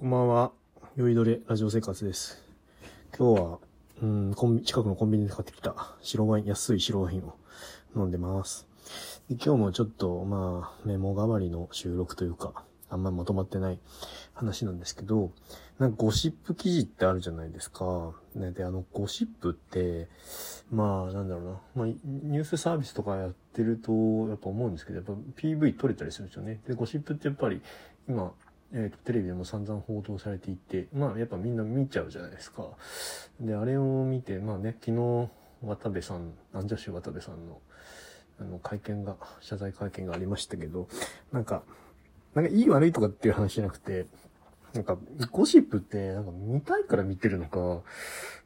こんばんは。酔いどれラジオ生活です。今日は、うん、コンビ、近くのコンビニで買ってきた白ワイン、安い白ワインを飲んでます。で今日もちょっと、まあ、メモ代わりの収録というか、あんまりまとまってない話なんですけど、なんかゴシップ記事ってあるじゃないですか。ね、で、あの、ゴシップって、まあ、なんだろうな。まあ、ニュースサービスとかやってると、やっぱ思うんですけど、やっぱ PV 撮れたりするんですよね。で、ゴシップってやっぱり、今、えっ、と、テレビでも散々報道されていて、まあ、やっぱみんな見ちゃうじゃないですか。で、あれを見て、まあね、昨日、渡部さん、アンジャッシュ渡部さんの、あの、会見が、謝罪会見がありましたけど、なんか、なんかいい悪いとかっていう話じゃなくて、なんか、ゴシップって、なんか見たいから見てるのか、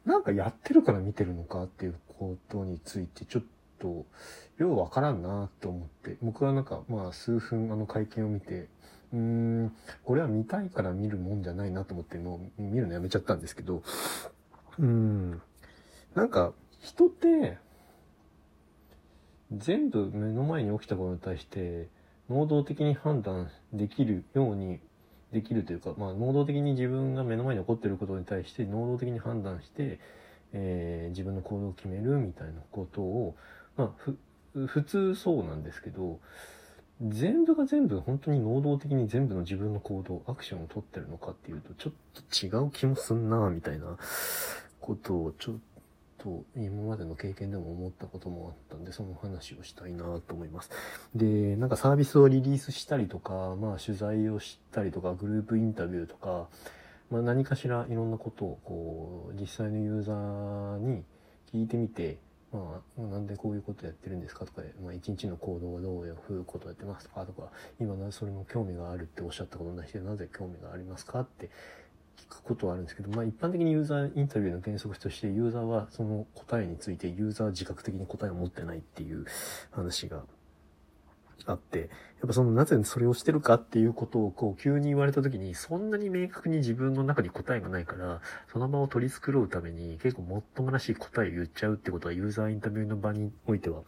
なんかやってるから見てるのかっていうことについて、ちょっと、ようわからんなと思って、僕はなんか、まあ、数分あの会見を見て、うーん、これは見たいから見るもんじゃないなと思って、もう見るのやめちゃったんですけど、うーん、なんか、人って、全部目の前に起きたことに対して、能動的に判断できるようにできるというか、まあ、能動的に自分が目の前に起こってることに対して能動的に判断して、えー自分の行動を決めるみたいなことを、まあ、ふ普通そうなんですけど全部が全部本当に能動的に全部の自分の行動アクションを取ってるのかっていうとちょっと違う気もすんなみたいなことをちょっと今までの経験でも思ったこともあったんでその話をしたいなと思います。で、なんかサービスをリリースしたりとか、まあ取材をしたりとか、グループインタビューとか、まあ何かしらいろんなことをこう、実際のユーザーに聞いてみて、まあ、なんでこういうことやってるんですかとか、まあ一日の行動はどういうことやってますかとか、今なそれも興味があるっておっしゃったことに対してなぜ興味がありますかって聞くことはあるんですけど、まあ一般的にユーザーインタビューの原則としてユーザーはその答えについてユーザーは自覚的に答えを持ってないっていう話があって、やっぱそのなぜそれをしてるかっていうことをこう急に言われた時にそんなに明確に自分の中に答えがないから、その場を取り繕うために結構もっともらしい答えを言っちゃうってことはユーザーインタビューの場においては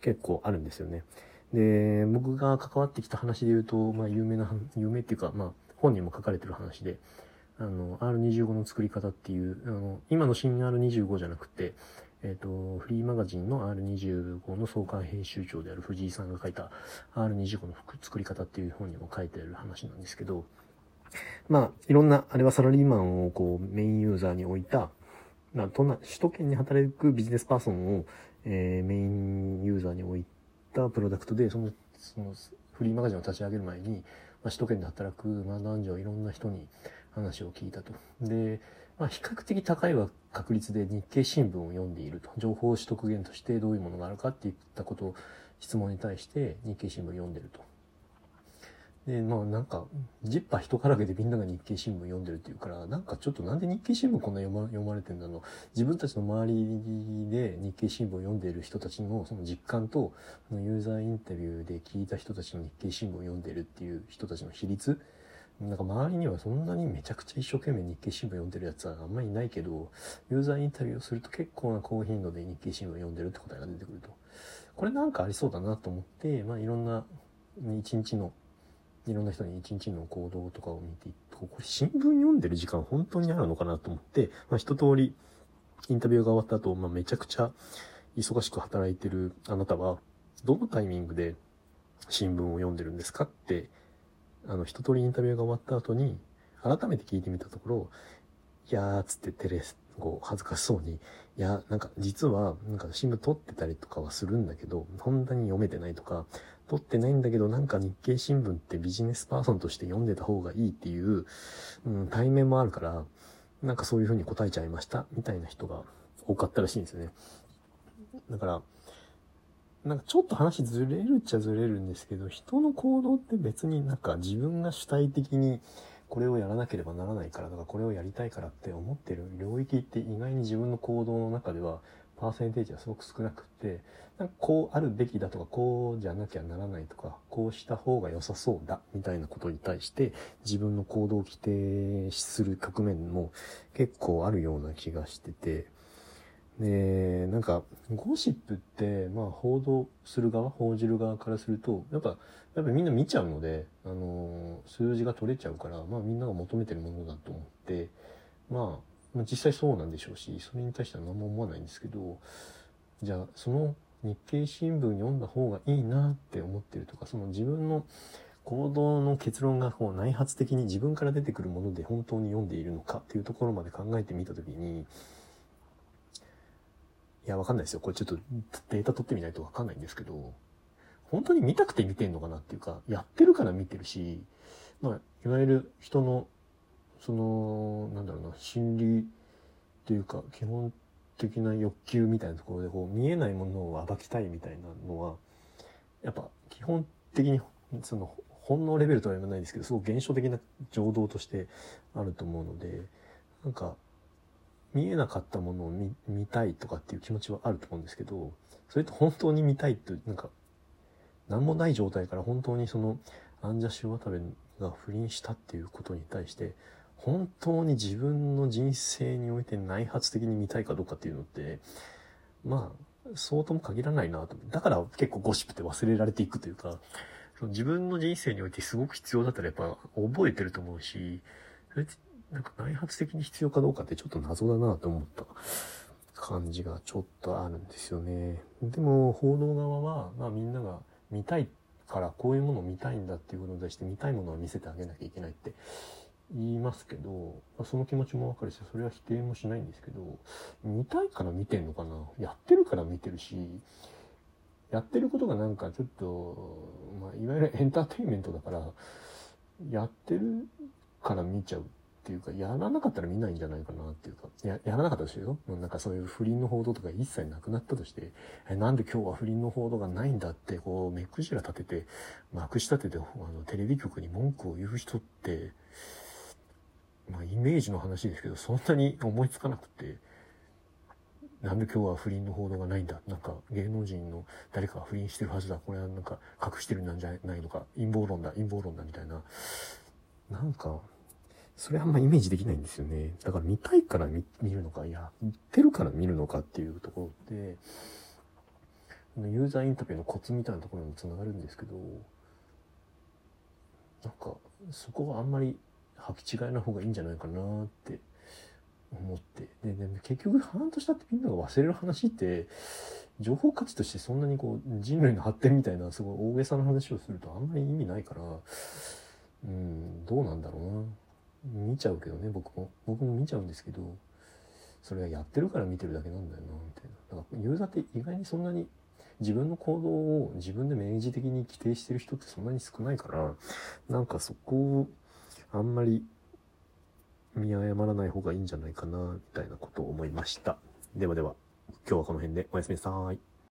結構あるんですよね。で、僕が関わってきた話で言うと、まあ有名な、有名っていうか、まあ本にも書かれてる話で、あの、R25 の作り方っていう、あの、今の新 R25 じゃなくて、えっ、と、フリーマガジンの R25 の創刊編集長である藤井さんが書いた R25 の服作り方っていう本にも書いてある話なんですけど、まあ、いろんな、あれはサラリーマンをこう、メインユーザーに置いた、まあ、都内、首都圏に働くビジネスパーソンを、えーメインユーザーに置いたプロダクトで、その、その、フリーマガジンを立ち上げる前に、まあ、首都圏で働く、まあ、男女いろんな人に話を聞いたと。で、まあ、比較的高い確率で日経新聞を読んでいると。情報取得源としてどういうものがあるかっていったことを、質問に対して日経新聞を読んでると。で、まあなんか、ジッパー人からげでみんなが日経新聞を読んでるっていうから、なんかちょっとなんで日経新聞こんな読ま読まれてんだろう。自分たちの周りで日経新聞を読んでいる人たちのその実感と、ユーザーインタビューで聞いた人たちの日経新聞を読んでるっていう人たちの比率、なんか周りにはそんなにめちゃくちゃ一生懸命日経新聞読んでるやつはあんまりいないけど、ユーザーインタビューをすると結構な高頻度で日経新聞読んでるって答えが出てくると。これなんかありそうだなと思って、まあいろんな一日のいろんな人に一日の行動とかを見ていくとこれ新聞読んでる時間本当にあるのかなと思って、まあ、一通りインタビューが終わった後、まあ、めちゃくちゃ忙しく働いてるあなたは、どのタイミングで新聞を読んでるんですかって、あの、一通りインタビューが終わった後に、改めて聞いてみたところ、いやー、っつってテレス、こう、恥ずかしそうに、いや、なんか、実は、なんか新聞撮ってたりとかはするんだけど、そんなに読めてないとか、撮ってないんだけど、なんか日経新聞ってビジネスパーソンとして読んでた方がいいっていう、うん、対面もあるから、なんかそういうふうに答えちゃいました、みたいな人が多かったらしいんですよね。だから、なんかちょっと話ずれるっちゃずれるんですけど、人の行動って別になんか自分が主体的にこれをやらなければならないからとか、これをやりたいからって思ってる領域って意外に自分の行動の中ではパーセンテージはすごく少なくって、なんかこうあるべきだとか、こうじゃなきゃならないとか、こうした方が良さそうだみたいなことに対して自分の行動を規定する局面も結構あるような気がしてて、で、なんか、ゴシップって、まあ、報道する側、報じる側からすると、やっぱ、やっぱみんな見ちゃうので、あのー数字が取れちゃうから、まあ、みんなが求めてるものだと思って、まあ、まあ実際そうなんでしょうし、それに対しては何も思わないんですけど、じゃあ、その日経新聞読んだ方がいいなって思ってるとか、その自分の行動の結論がこう内発的に自分から出てくるもので本当に読んでいるのかっていうところまで考えてみたときに、いや、わかんないですよ。これちょっとデータ取ってみないとわかんないんですけど、本当に見たくて見てんのかなっていうか、やってるから見てるし、まあ、いわゆる人の、その、なんだろうな、心理というか、基本的な欲求みたいなところで、こう、見えないものを暴きたいみたいなのは、やっぱ、基本的に、その、本能レベルとは言わないですけど、すごく現象的な情動としてあると思うので、なんか、見えなかったものを見見たいとかっていう気持ちはあると思うんですけど、それと本当に見たいと、なんか、何もない状態から本当にその、アンジャッシュ渡部が不倫したっていうことに対して、本当に自分の人生において内発的に見たいかどうかっていうのって、まあ、そうとも限らないなと。だから結構ゴシップって忘れられていくというか、その自分の人生においてすごく必要だったらやっぱ覚えてると思うし、それなんか内発的に必要かどうかってちょっと謎だなと思った感じがちょっとあるんですよね。でも報道側は、まあみんなが見たいからこういうものを見たいんだっていうことに対して見たいものは見せてあげなきゃいけないって言いますけど、まあ、その気持ちもわかるし、それは否定もしないんですけど、見たいから見てんのかなやってるから見てるし、やってることがなんかちょっと、まあ、いわゆるエンターテインメントだから、やってるから見ちゃうっていうか、やらなかったら見ないんじゃないかなっていうか、や、やらなかったとしてよ。もうなんかそういう不倫の報道とか一切なくなったとして、え、なんで今日は不倫の報道がないんだって、こう、目くじら立てて、まくし立てて、あの、テレビ局に文句を言う人って、まあ、イメージの話ですけど、そんなに思いつかなくて、なんで今日は不倫の報道がないんだ？なんか芸能人の誰かが不倫してるはずだ。これはなんか隠してるなんじゃないのか？陰謀論だ、陰謀論だみたいな。なんか、それあんまイメージできないんですよね。だから見たいから見見るのか、いや、言ってるから見るのかっていうところで、ユーザーインタビューのコツみたいなところにもつながるんですけど、なんか、そこはあんまり履き違えな方がいいんじゃないかなって思って。で、で結局、半年経ってみんなが忘れる話って、情報価値としてそんなにこう、人類の発展みたいな、すごい大げさな話をするとあんまり意味ないから、うん、どうなんだろうな。見ちゃうけどね、僕も。僕も見ちゃうんですけど、それはやってるから見てるだけなんだよな、みたいな。だから、ユーザーって意外にそんなに自分の行動を自分で明示的に規定してる人ってそんなに少ないから、なんかそこをあんまり見誤らない方がいいんじゃないかな、みたいなことを思いました。ではでは、今日はこの辺でおやすみなさい。